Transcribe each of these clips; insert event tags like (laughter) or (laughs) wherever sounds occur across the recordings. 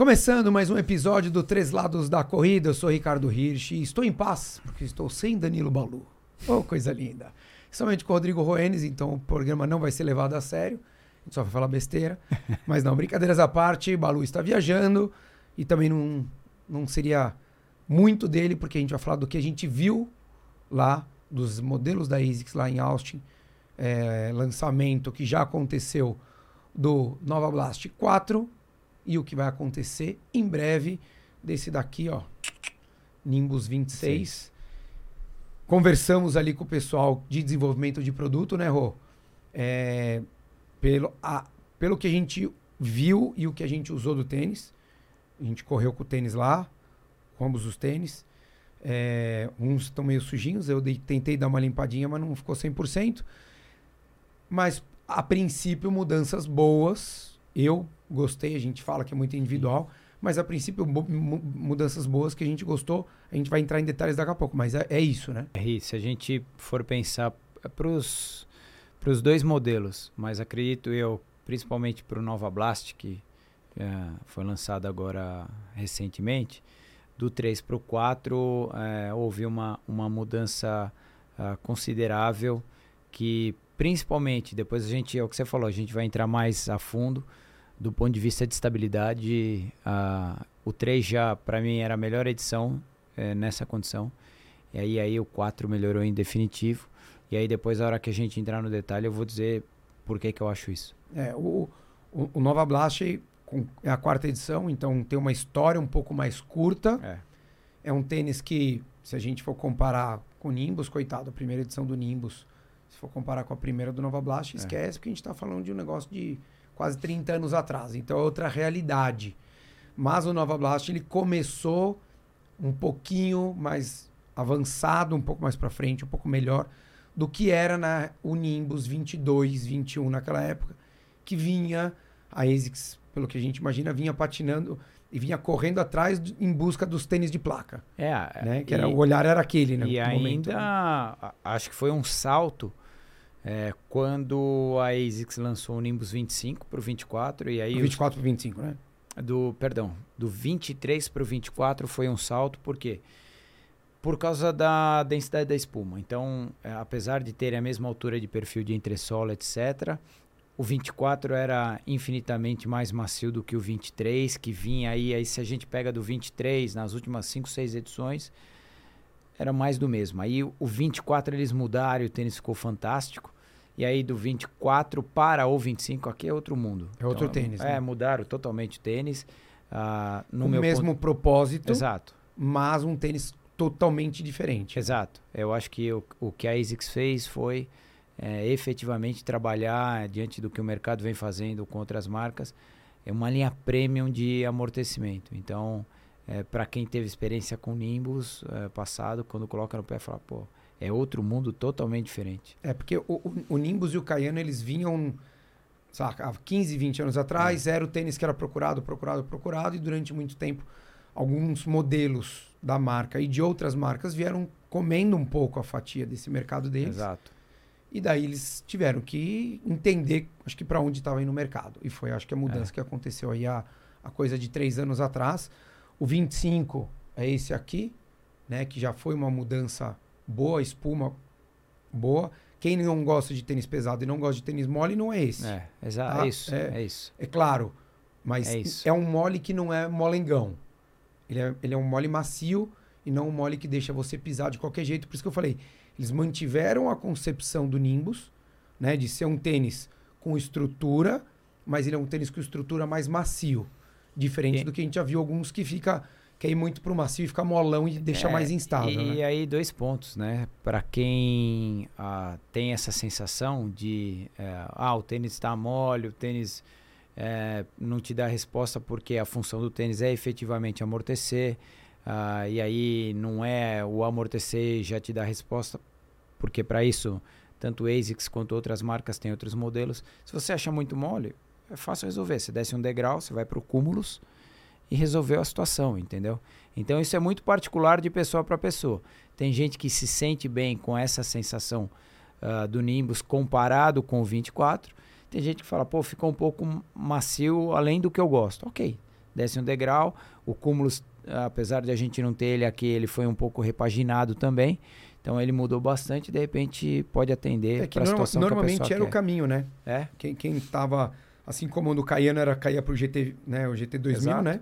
Começando mais um episódio do Três Lados da Corrida, eu sou Ricardo Hirsch e estou em paz porque estou sem Danilo Balu. Oh, coisa linda. Somente com o Rodrigo Roenes, então o programa não vai ser levado a sério, a gente só vai falar besteira. (laughs) Mas não, brincadeiras à parte, Balu está viajando e também não, não seria muito dele, porque a gente vai falar do que a gente viu lá, dos modelos da ASICS lá em Austin, é, lançamento que já aconteceu do Nova Blast 4 e o que vai acontecer em breve desse daqui, ó, Nimbus 26. Sim. Conversamos ali com o pessoal de desenvolvimento de produto, né, Rô? É, pelo, a, pelo que a gente viu e o que a gente usou do tênis. A gente correu com o tênis lá, com ambos os tênis. É, uns estão meio sujinhos, eu dei, tentei dar uma limpadinha, mas não ficou 100%. Mas, a princípio, mudanças boas. Eu gostei, a gente fala que é muito individual, mas a princípio mudanças boas que a gente gostou. A gente vai entrar em detalhes daqui a pouco, mas é, é isso, né? É isso. Se a gente for pensar para os dois modelos, mas acredito eu, principalmente para o Nova Blast, que é, foi lançado agora recentemente, do 3 para o 4 é, houve uma, uma mudança uh, considerável que principalmente depois a gente é o que você falou a gente vai entrar mais a fundo do ponto de vista de estabilidade, a, o 3 já, para mim, era a melhor edição é, nessa condição. E aí, aí o 4 melhorou em definitivo. E aí depois, a hora que a gente entrar no detalhe, eu vou dizer por que, que eu acho isso. É, o, o, o Nova Blast é a quarta edição, então tem uma história um pouco mais curta. É. é um tênis que, se a gente for comparar com o Nimbus, coitado, a primeira edição do Nimbus, se for comparar com a primeira do Nova Blast, é. esquece, porque a gente está falando de um negócio de quase 30 anos atrás. Então é outra realidade. Mas o Nova Blast ele começou um pouquinho mais avançado, um pouco mais para frente, um pouco melhor do que era na o Nimbus 22, 21 naquela época, que vinha a ASICS, pelo que a gente imagina, vinha patinando e vinha correndo atrás em busca dos tênis de placa. É, né? que era, o olhar era aquele, né? E ainda momento, né? acho que foi um salto é, quando a ASICS lançou o Nimbus 25 para o 24 e aí... Do 24 para o 25, né? Do, perdão, do 23 para o 24 foi um salto, por quê? Por causa da densidade da espuma. Então, é, apesar de ter a mesma altura de perfil de entressola, etc., o 24 era infinitamente mais macio do que o 23, que vinha aí, aí se a gente pega do 23 nas últimas 5, 6 edições, era mais do mesmo. Aí o 24 eles mudaram e o tênis ficou fantástico. E aí do 24 para o 25 aqui é outro mundo. É outro então, tênis. É, né? mudaram totalmente o tênis. Uh, no o mesmo ponto... propósito. Exato. Mas um tênis totalmente diferente. Exato. Eu acho que o, o que a ASICS fez foi é, efetivamente trabalhar diante do que o mercado vem fazendo com outras marcas. É uma linha premium de amortecimento. Então, é, para quem teve experiência com Nimbus é, passado, quando coloca no pé, fala, pô, é outro mundo totalmente diferente. É, porque o, o, o Nimbus e o Cayano, eles vinham, sabe, há 15, 20 anos atrás, é. era o tênis que era procurado, procurado, procurado, e durante muito tempo, alguns modelos da marca e de outras marcas vieram comendo um pouco a fatia desse mercado deles. Exato. E daí eles tiveram que entender, acho que para onde estava indo o mercado. E foi, acho que a mudança é. que aconteceu aí há, há coisa de três anos atrás. O 25 é esse aqui, né? Que já foi uma mudança boa, espuma boa. Quem não gosta de tênis pesado e não gosta de tênis mole, não é esse. É, exato. Tá? É isso. É, é, isso. É claro. Mas é, é, um mole que não é molengão. Ele é, ele é um mole macio e não um mole que deixa você pisar de qualquer jeito. Por isso que eu falei, eles mantiveram a concepção do Nimbus, né? De ser um tênis com estrutura, mas ele é um tênis com estrutura mais macio. Diferente do que a gente já viu alguns que fica quer ir muito pro macio e fica molão e deixa é, mais instável. E né? aí, dois pontos, né? Para quem ah, tem essa sensação de é, ah, o tênis está mole, o tênis é, não te dá resposta porque a função do tênis é efetivamente amortecer. Ah, e aí não é o amortecer já te dá resposta, porque para isso tanto ASICS quanto outras marcas têm outros modelos. Se você acha muito mole, é fácil resolver. Você desce um degrau, você vai para o cúmulos e resolveu a situação, entendeu? Então isso é muito particular de pessoa para pessoa. Tem gente que se sente bem com essa sensação uh, do Nimbus comparado com o 24. Tem gente que fala, pô, ficou um pouco macio além do que eu gosto. Ok, desce um degrau. O Cumulus, apesar de a gente não ter ele aqui, ele foi um pouco repaginado também. Então ele mudou bastante, de repente pode atender é para a situação normalmente que a era quer. o caminho, né? É. Quem quem estava assim como no Cayano era caía para o GT, né, o GT 2000, Exato. né?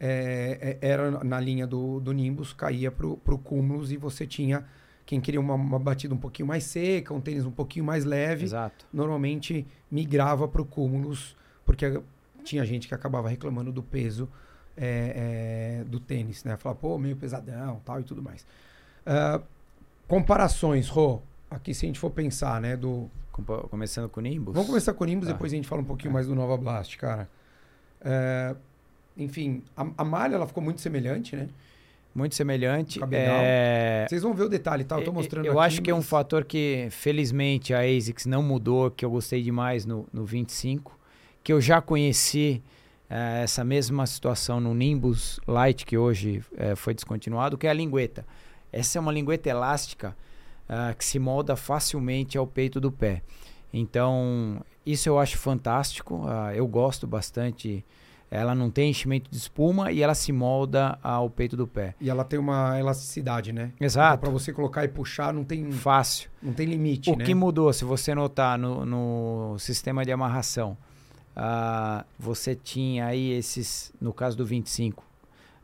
É, é, era na linha do, do Nimbus, caía para o Cumulus e você tinha quem queria uma, uma, batida um pouquinho mais seca, um tênis um pouquinho mais leve, Exato. normalmente migrava para o Cumulus, porque tinha gente que acabava reclamando do peso é, é, do tênis, né? Falar, pô, meio pesadão tal e tudo mais. Uh, comparações, Rô, aqui se a gente for pensar, né, do... Começando com o Nimbus? Vamos começar com o Nimbus, tá. depois a gente fala um pouquinho é. mais do Nova Blast, cara. Uh, enfim, a, a malha, ela ficou muito semelhante, né? Muito semelhante. É... Vocês vão ver o detalhe, tá? Eu tô mostrando Eu aqui, acho que mas... é um fator que, felizmente, a ASICS não mudou, que eu gostei demais no, no 25, que eu já conheci é, essa mesma situação no Nimbus Lite, que hoje é, foi descontinuado, que é a lingueta. Essa é uma lingueta elástica uh, que se molda facilmente ao peito do pé. Então, isso eu acho fantástico. Uh, eu gosto bastante ela não tem enchimento de espuma e ela se molda ao peito do pé. E ela tem uma elasticidade, né? Exato. Então, para você colocar e puxar não tem fácil. Não tem limite, o né? que mudou, se você notar no, no sistema de amarração, uh, você tinha aí esses, no caso do 25,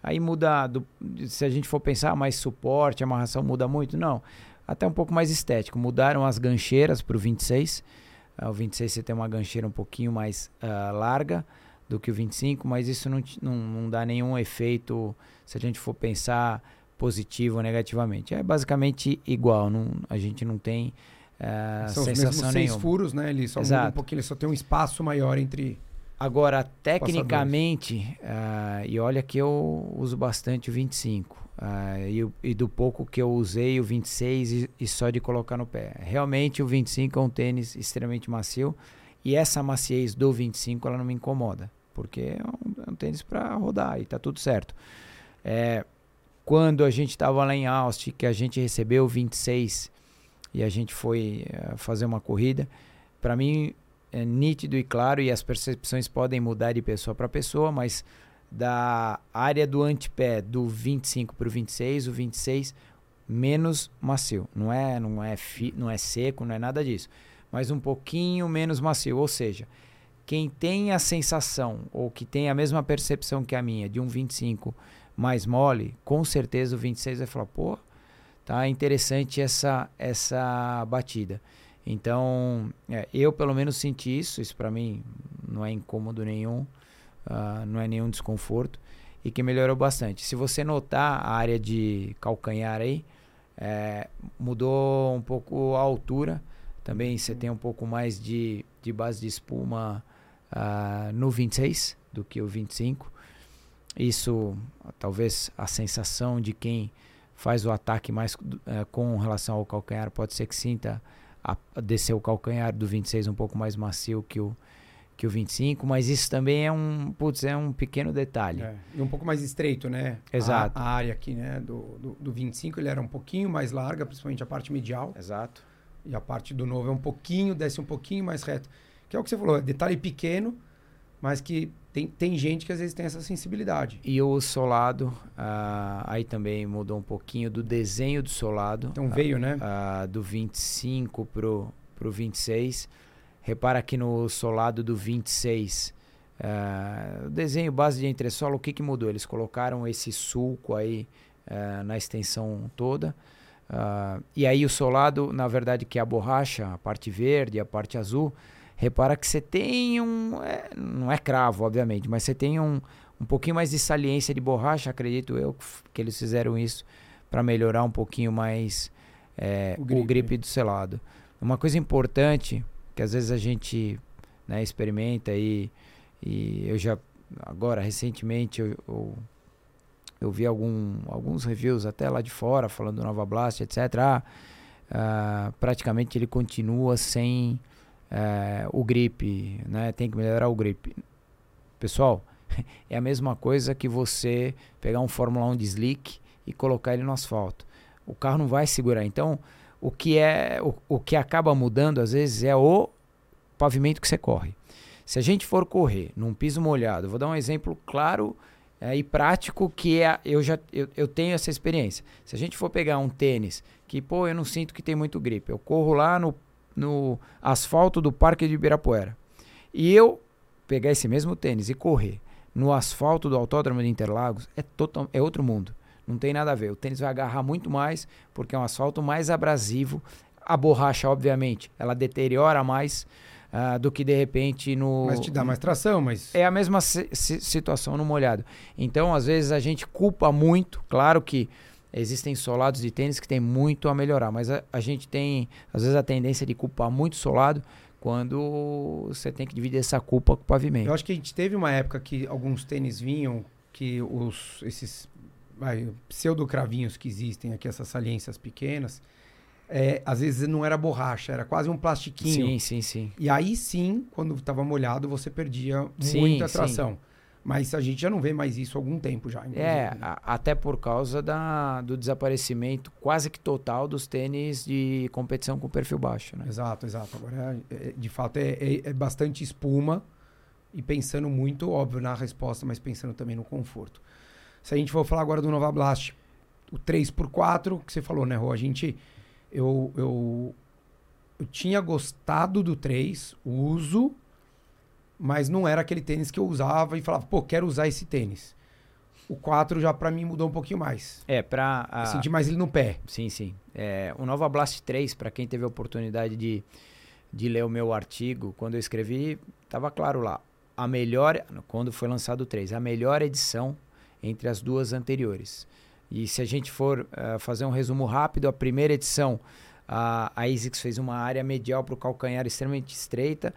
aí muda, do, se a gente for pensar mais suporte, amarração muda muito? Não. Até um pouco mais estético. Mudaram as gancheiras para o 26. Uh, o 26 você tem uma gancheira um pouquinho mais uh, larga do que o 25, mas isso não, não, não dá nenhum efeito se a gente for pensar positivo ou negativamente. É basicamente igual, não, a gente não tem uh, São sensação os mesmos seis nenhuma. furos, né? Ele só Exato. muda um pouquinho, ele só tem um espaço maior entre Agora, tecnicamente, uh, e olha que eu uso bastante o 25, uh, e, e, do pouco que eu usei o 26 e, e, só de colocar no pé. Realmente o 25 é um tênis extremamente macio, e essa maciez do 25 ela não me incomoda, porque é um, é um tênis para rodar e tá tudo certo. É, quando a gente estava lá em Austin, que a gente recebeu o 26 e a gente foi uh, fazer uma corrida, para mim é nítido e claro, e as percepções podem mudar de pessoa para pessoa, mas da área do antepé do 25 para o 26, o 26 menos macio. Não é, não é, fi, não é seco, não é nada disso mas um pouquinho menos macio. Ou seja, quem tem a sensação ou que tem a mesma percepção que a minha de um 25 mais mole, com certeza o 26 vai falar, pô, tá interessante essa essa batida. Então, é, eu pelo menos senti isso, isso para mim não é incômodo nenhum, uh, não é nenhum desconforto e que melhorou bastante. Se você notar a área de calcanhar aí, é, mudou um pouco a altura, também você tem um pouco mais de, de base de espuma uh, no 26 do que o 25. Isso, talvez a sensação de quem faz o ataque mais uh, com relação ao calcanhar pode ser que sinta a, a descer o calcanhar do 26 um pouco mais macio que o, que o 25, mas isso também é um, putz, é um pequeno detalhe. É, e um pouco mais estreito, né? Exato. A, a área aqui, né, do, do, do 25, ele era um pouquinho mais larga, principalmente a parte medial. Exato. E a parte do novo é um pouquinho, desce um pouquinho mais reto. Que é o que você falou, é detalhe pequeno, mas que tem, tem gente que às vezes tem essa sensibilidade. E o solado, uh, aí também mudou um pouquinho do desenho do solado. Então veio, uh, né? Uh, do 25 pro, pro 26. Repara aqui no solado do 26, uh, o desenho base de entressola, o que, que mudou? Eles colocaram esse sulco aí na extensão toda. Uh, e aí o solado, na verdade, que é a borracha, a parte verde, a parte azul, repara que você tem um. É, não é cravo, obviamente, mas você tem um, um pouquinho mais de saliência de borracha, acredito eu, que eles fizeram isso para melhorar um pouquinho mais é, o, grip. o grip do selado. Uma coisa importante que às vezes a gente né, experimenta e, e eu já agora recentemente eu, eu eu vi algum, alguns reviews até lá de fora falando do Nova Blast, etc. Ah, praticamente ele continua sem uh, o grip, né? Tem que melhorar o grip. Pessoal, (laughs) é a mesma coisa que você pegar um Fórmula 1 de slick e colocar ele no asfalto. O carro não vai segurar. Então, o que é o, o que acaba mudando às vezes é o pavimento que você corre. Se a gente for correr num piso molhado, vou dar um exemplo claro é, e prático que é eu já eu, eu tenho essa experiência. Se a gente for pegar um tênis que pô eu não sinto que tem muito gripe, eu corro lá no, no asfalto do Parque de Ibirapuera e eu pegar esse mesmo tênis e correr no asfalto do Autódromo de Interlagos é total é outro mundo. Não tem nada a ver. O tênis vai agarrar muito mais porque é um asfalto mais abrasivo. A borracha, obviamente, ela deteriora mais uh, do que de repente no. Mas te dá mais tração, mas. É a mesma si situação no molhado. Então, às vezes, a gente culpa muito. Claro que existem solados de tênis que tem muito a melhorar, mas a, a gente tem, às vezes, a tendência de culpar muito solado quando você tem que dividir essa culpa com o pavimento. Eu acho que a gente teve uma época que alguns tênis vinham que os esses vai, pseudo-cravinhos que existem aqui, essas saliências pequenas, é, às vezes não era borracha, era quase um plastiquinho. Sim, sim, sim. E aí sim, quando estava molhado, você perdia sim, muita tração. Sim. Mas a gente já não vê mais isso há algum tempo já. É, a, até por causa da, do desaparecimento quase que total dos tênis de competição com perfil baixo. Né? Exato, exato. Agora, é, de fato, é, é, é bastante espuma e pensando muito, óbvio, na resposta, mas pensando também no conforto. Se a gente for falar agora do Nova Blast, o 3x4, que você falou, né, Rô? A gente. Eu, eu, eu tinha gostado do 3, uso, mas não era aquele tênis que eu usava e falava, pô, quero usar esse tênis. O 4 já para mim mudou um pouquinho mais. É, pra. A... senti mais ele no pé. Sim, sim. É, o Nova Blast 3, para quem teve a oportunidade de, de ler o meu artigo, quando eu escrevi, tava claro lá. A melhor. Quando foi lançado o 3, a melhor edição entre as duas anteriores. E se a gente for uh, fazer um resumo rápido, a primeira edição, a, a ASICS fez uma área medial para o calcanhar extremamente estreita,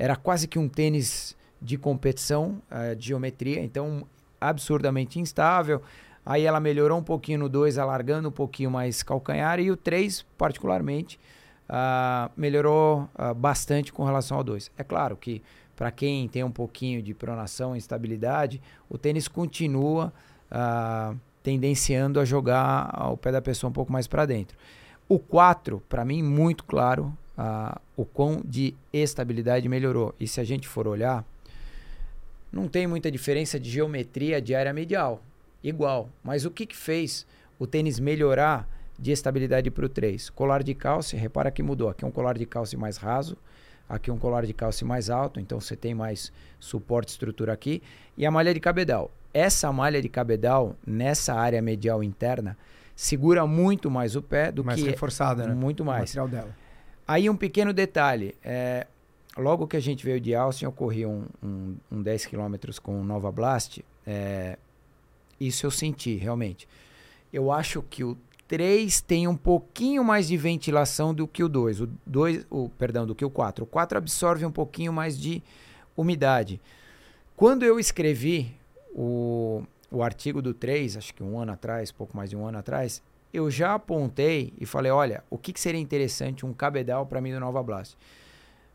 era quase que um tênis de competição, uh, de geometria, então absurdamente instável. Aí ela melhorou um pouquinho no 2, alargando um pouquinho mais calcanhar, e o 3, particularmente, uh, melhorou uh, bastante com relação ao 2. É claro que para quem tem um pouquinho de pronação e instabilidade, o tênis continua uh, tendenciando a jogar o pé da pessoa um pouco mais para dentro. O 4, para mim, muito claro uh, o quão de estabilidade melhorou. E se a gente for olhar, não tem muita diferença de geometria de área medial. Igual. Mas o que, que fez o tênis melhorar de estabilidade para o 3? Colar de calça, repara que mudou. Aqui é um colar de calça mais raso Aqui um colar de calça mais alto, então você tem mais suporte estrutura aqui. E a malha de cabedal. Essa malha de cabedal, nessa área medial interna, segura muito mais o pé do mais que... Mais reforçada, né? Muito mais. O material dela. Aí um pequeno detalhe. É, logo que a gente veio de Austin, eu corri um, um, um 10 km com Nova Blast. É, isso eu senti, realmente. Eu acho que o 3 tem um pouquinho mais de ventilação do que o 2. O 2, o, perdão, do que o 4. O 4 absorve um pouquinho mais de umidade. Quando eu escrevi o, o artigo do 3, acho que um ano atrás, pouco mais de um ano atrás, eu já apontei e falei, olha, o que, que seria interessante um cabedal para mim do Nova Blast?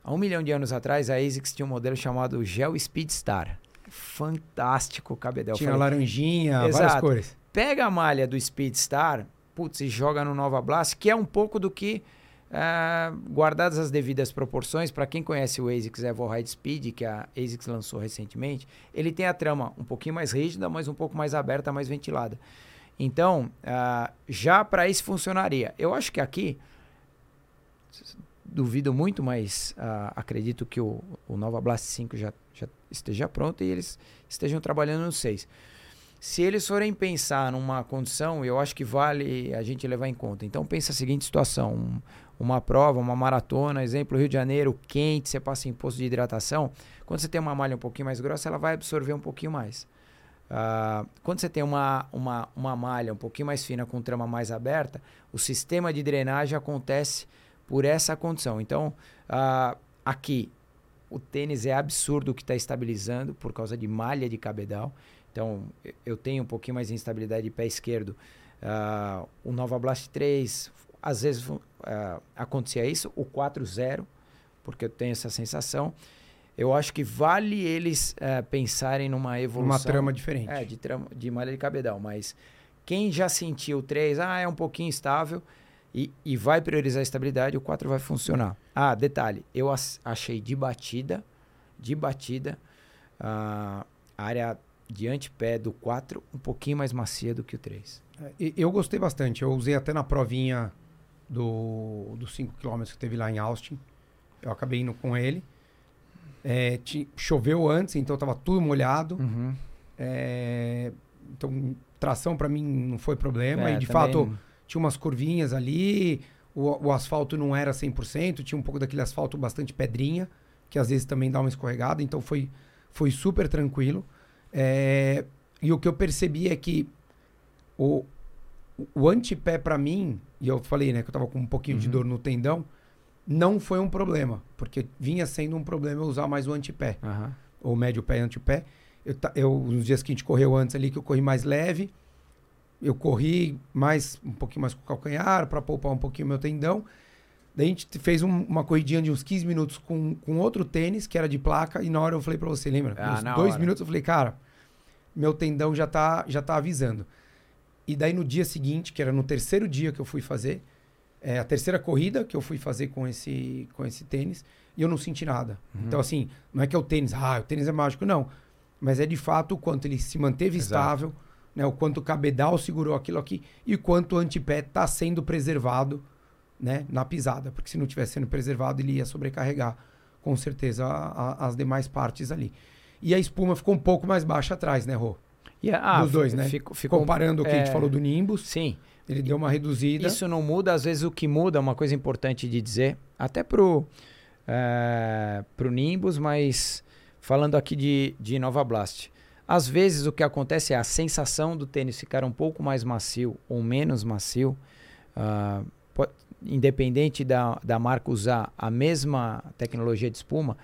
Há um milhão de anos atrás, a ASICS tinha um modelo chamado Gel Speedstar. Fantástico cabedal. Tinha falei, laranjinha, Exato. várias cores. Pega a malha do Speedstar, putz, e joga no Nova Blast, que é um pouco do que, uh, guardadas as devidas proporções, para quem conhece o ASICS Evo High Speed, que a ASICS lançou recentemente, ele tem a trama um pouquinho mais rígida, mas um pouco mais aberta, mais ventilada. Então, uh, já para isso funcionaria. Eu acho que aqui, duvido muito, mas uh, acredito que o, o Nova Blast 5 já, já esteja pronto e eles estejam trabalhando no 6. Se eles forem pensar numa condição, eu acho que vale a gente levar em conta. Então pensa a seguinte situação: um, uma prova, uma maratona, exemplo Rio de Janeiro, quente, você passa em posto de hidratação. Quando você tem uma malha um pouquinho mais grossa, ela vai absorver um pouquinho mais. Uh, quando você tem uma, uma, uma malha um pouquinho mais fina com trama mais aberta, o sistema de drenagem acontece por essa condição. Então, uh, aqui, o tênis é absurdo que está estabilizando por causa de malha de cabedal. Então, eu tenho um pouquinho mais de instabilidade de pé esquerdo. Uh, o Nova Blast 3, às vezes acontecia isso. O 4.0, porque eu tenho essa sensação. Eu acho que vale eles uh, pensarem numa evolução. Uma trama diferente. É, de, trama, de malha de cabedal. Mas quem já sentiu o 3, ah, é um pouquinho instável e, e vai priorizar a estabilidade, o 4 vai funcionar. Ah, detalhe, eu achei de batida de batida, a área de antepé do 4 um pouquinho mais macia do que o 3. É, eu gostei bastante. Eu usei até na provinha do, dos 5 km que teve lá em Austin. Eu acabei indo com ele. É, choveu antes, então estava tudo molhado. Uhum. É, então, tração para mim não foi problema. É, e de também- fato, tinha umas curvinhas ali. O, o asfalto não era 100%. Tinha um pouco daquele asfalto bastante pedrinha, que às vezes também dá uma escorregada. Então, foi, foi super tranquilo. É, e o que eu percebi é que o, o antepé para mim, e eu falei, né, que eu tava com um pouquinho de Uhum. dor no tendão, não foi um problema, porque vinha sendo um problema eu usar mais o antepé, Aham. ou médio pé e antepé. Eu, eu, nos dias que a gente correu antes ali, que eu corri mais leve, eu corri mais um pouquinho mais com o calcanhar para poupar um pouquinho o meu tendão. Daí a gente te- fez um- uma corridinha de uns 15 minutos com, com outro tênis, que era de placa, e na hora eu falei para você, lembra? Ah, Uns dois hora. minutos eu falei, cara, meu tendão já tá, já tá avisando. E daí no dia seguinte, que era no terceiro dia que eu fui fazer, é, a terceira corrida que eu fui fazer com esse, com esse tênis, e eu não senti nada. Uhum. Então, assim, não é que é o tênis, ah, o tênis é mágico, não. Mas é de fato o quanto ele se manteve Exato. estável, né, o quanto o cabedal segurou aquilo aqui e o quanto o antepé está sendo preservado né, na pisada. Porque se não tivesse sendo preservado, ele ia sobrecarregar com certeza a- a- as demais partes ali. E a espuma ficou um pouco mais baixa atrás, né, Rô? E, ah, Dos dois, né? Ficou, ficou, Comparando o que a gente é, falou do Nimbus, Sim, ele deu uma reduzida. Isso não muda, às vezes o que muda, uma coisa importante de dizer, até pro, é, pro Nimbus, mas falando aqui de, de Nova Blast. Às vezes o que acontece é a sensação do tênis ficar um pouco mais macio ou menos macio, ah, po- independente da, da marca usar a mesma tecnologia de espuma,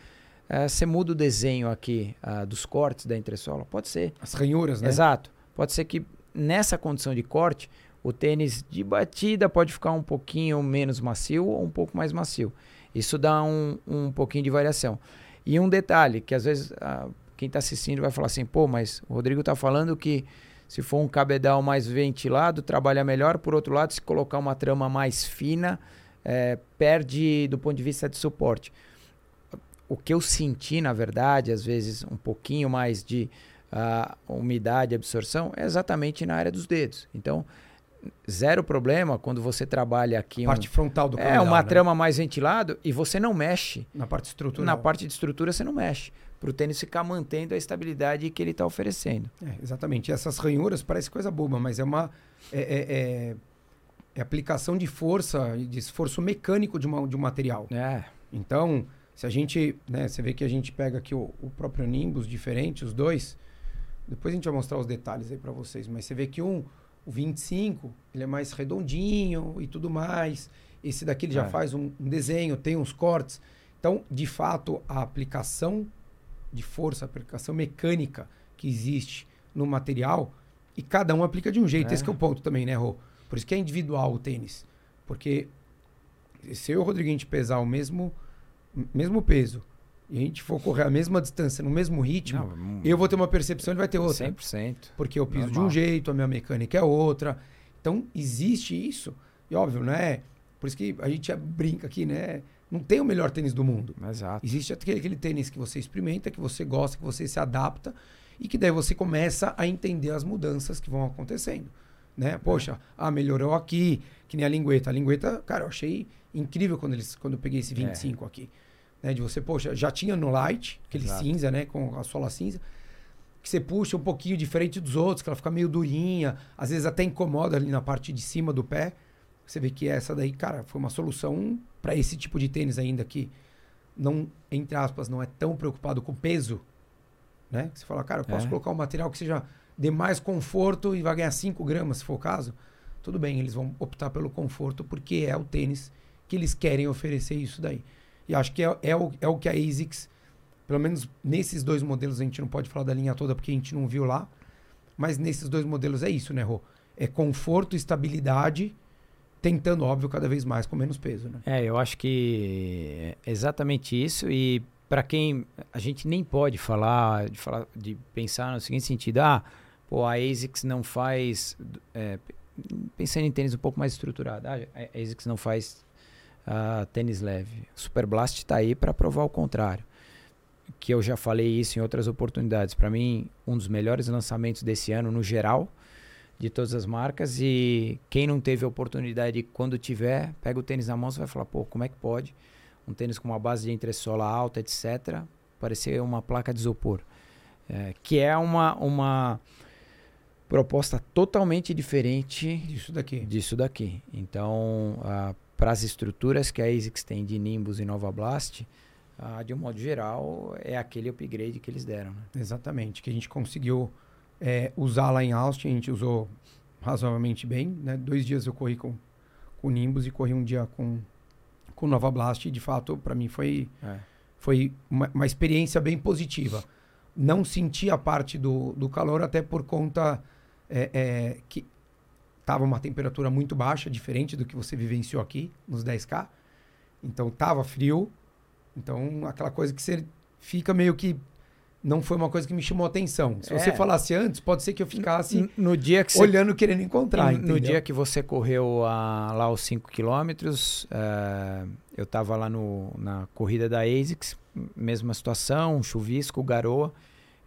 eh, você muda o desenho aqui ah, dos cortes da entressola. Pode ser. As ranhuras, né? Exato. Pode ser que nessa condição de corte, o tênis de batida pode ficar um pouquinho menos macio ou um pouco mais macio. Isso dá um, um pouquinho de variação. E um detalhe, que às vezes ah, quem está assistindo vai falar assim, pô, mas o Rodrigo está falando que se for um cabedal mais ventilado, trabalha melhor. Por outro lado, se colocar uma trama mais fina, eh, perde do ponto de vista de suporte. O que eu senti, na verdade, às vezes um pouquinho mais de a umidade absorção é exatamente na área dos dedos. Então, zero problema quando você trabalha aqui um, parte frontal do é cabedal, uma né? trama mais ventilado e você não mexe. Na parte estrutural. Na parte de estrutura você não mexe. Para o tênis ficar mantendo a estabilidade que ele está oferecendo. É, exatamente. E essas ranhuras parece coisa boba, mas é uma. É, é- é- é aplicação de força de esforço mecânico de, uma, de um material. É, Então, se a gente. Né, você vê que a gente pega aqui o, o próprio Nimbus diferente, os dois. Depois a gente vai mostrar os detalhes aí para vocês. Mas você vê que um, o 25, ele é mais redondinho e tudo mais. Esse daqui ele já É. faz um, um desenho, tem uns cortes. Então, de fato, a aplicação de força, a aplicação mecânica que existe no material, e cada um aplica de um jeito. É. Esse é o ponto também, né, Rô? Por isso que é individual o tênis. Porque se eu e o Rodrigo a gente pesar o mesmo, mesmo peso e a gente for correr a mesma distância, no mesmo ritmo, não, eu vou ter uma percepção e ele vai ter outra. 100%. Porque eu piso de Normal. um jeito, a minha mecânica é outra. Então, existe isso. E óbvio, né? Por isso que a gente brinca aqui, né? Não tem o melhor tênis do mundo. Exato. Existe aquele, aquele tênis que você experimenta, que você gosta, que você se adapta e que daí você começa a entender as mudanças que vão acontecendo. Né? Poxa, ah, melhorou aqui, que nem a lingueta. A lingueta, cara, eu achei incrível quando, eles, quando eu peguei esse 25 aqui. Né? De você, poxa, já tinha no light, aquele Exato. cinza, né? Com a sola cinza. Que você puxa um pouquinho diferente dos outros, que ela fica meio durinha, às vezes até incomoda ali na parte de cima do pé. Você vê que essa daí, cara, foi uma solução para esse tipo de tênis ainda que não, entre aspas, não é tão preocupado com peso, né? Você fala, cara, eu posso É. colocar um material que seja dê mais conforto e vai ganhar 5 gramas, se for o caso. Tudo bem, eles vão optar pelo conforto porque é o tênis que eles querem oferecer isso daí. E acho que é, é, o, é o que a ASICS, pelo menos nesses dois modelos, a gente não pode falar da linha toda porque a gente não viu lá, mas nesses dois modelos é isso, né, Rô? É conforto, estabilidade, tentando, óbvio, cada vez mais com menos peso, né? É, eu acho que é exatamente isso. E para quem a gente nem pode falar, de falar, de pensar no seguinte sentido, ah, pô, a ASICS não faz, é, pensando em tênis um pouco mais estruturado, ah, a ASICS não faz ah, tênis leve. Super Blast está aí para provar o contrário. que eu já falei isso em outras oportunidades. Para mim, um dos melhores lançamentos desse ano, no geral, de todas as marcas. E quem não teve a oportunidade, quando tiver, pega o tênis na mão, você vai falar, pô, como é que pode? Um tênis com uma base de entressola alta, etc., parecer uma placa de isopor. É, que é uma, uma proposta totalmente diferente disso daqui. Disso daqui. Então, para as estruturas que a ASICS tem de Nimbus e Nova Blast, de um modo geral, é aquele upgrade que eles deram. Né? Exatamente, que a gente conseguiu é, usar lá em Austin, a gente usou razoavelmente bem. Né? Dois dias eu corri com, com Nimbus e corri um dia com, com Nova Blast. E de fato, para mim foi, é. foi uma, uma, experiência bem positiva. Não senti a parte do, do calor, até por conta é, é, que estava uma temperatura muito baixa, diferente do que você vivenciou aqui nos 10K. Então tava frio. Então aquela coisa que você fica meio que não foi uma coisa que me chamou atenção. Se é. você falasse antes, pode ser que eu ficasse no dia que olhando, você, querendo encontrar. No, no dia que você correu a, lá os 5 quilômetros, uh, eu estava lá no, na corrida da ASICS, mesma situação, chuvisco, garoa.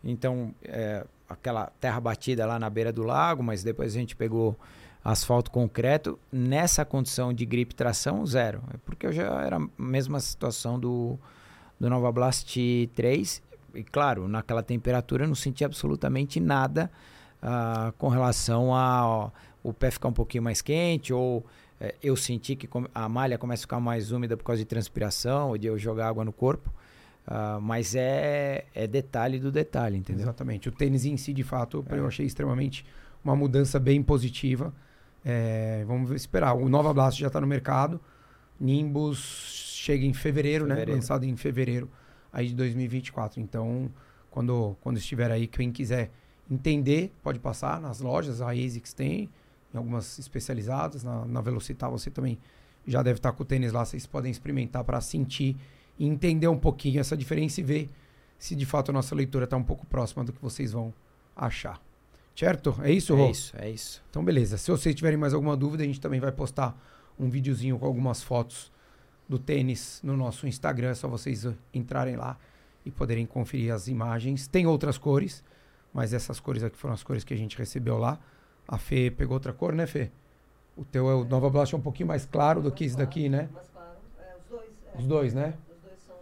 Então, é, aquela terra batida lá na beira do lago, mas depois a gente pegou asfalto concreto. Nessa condição de gripe tração, zero. É porque eu já era a mesma situação do, do Nova Blast 3 e claro, naquela temperatura eu não senti absolutamente nada uh, com relação a o pé ficar um pouquinho mais quente ou uh, eu senti que a malha começa a ficar mais úmida por causa de transpiração ou de eu jogar água no corpo. Uh, mas é, é detalhe do detalhe, entendeu? Exatamente. O tênis em si, de fato, é. eu achei extremamente uma mudança bem positiva. É, vamos esperar. O Nova Blast já está no mercado. Nimbus chega em fevereiro, né? fevereiro. né? Lançado em fevereiro aí de 2024. Então, quando, quando estiver aí, quem quiser entender, pode passar nas lojas, a ASICS tem, em algumas especializadas, na, na Velocitar você também já deve estar com o tênis lá, vocês podem experimentar para sentir e entender um pouquinho essa diferença e ver se de fato a nossa leitura está um pouco próxima do que vocês vão achar. Certo? É isso, Rô? É isso, é isso. Então, beleza. Se vocês tiverem mais alguma dúvida, a gente também vai postar um videozinho com algumas fotos do tênis no nosso Instagram. É só vocês uh, entrarem lá e poderem conferir as imagens. Tem outras cores, mas essas cores aqui foram as cores que a gente recebeu lá. A Fê pegou outra cor, né, Fê? O teu é o Nova Blast é um pouquinho mais claro do que esse daqui, né? Mais claro. É, os dois. É. Os dois, né? Os dois são,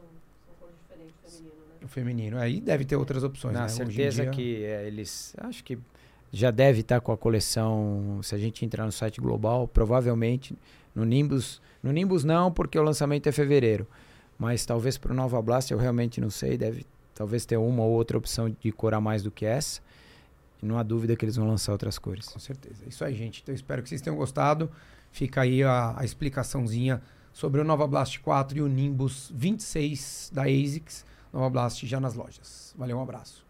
são cores diferentes, feminino, né? O feminino. Aí deve ter outras opções, Na né? certeza dia... que é, eles... Acho que já deve estar com a coleção... Se a gente entrar no site global, provavelmente no Nimbus, no Nimbus não, porque o lançamento é fevereiro. Mas talvez para o Nova Blast eu realmente não sei, deve talvez ter uma ou outra opção de cor a mais do que essa. Não há dúvida que eles vão lançar outras cores. Com certeza. Isso aí, gente. Então espero que vocês tenham gostado. Fica aí a, a explicaçãozinha sobre o Nova Blast 4 e o Nimbus 26 da ASICS. Nova Blast já nas lojas. Valeu, um abraço.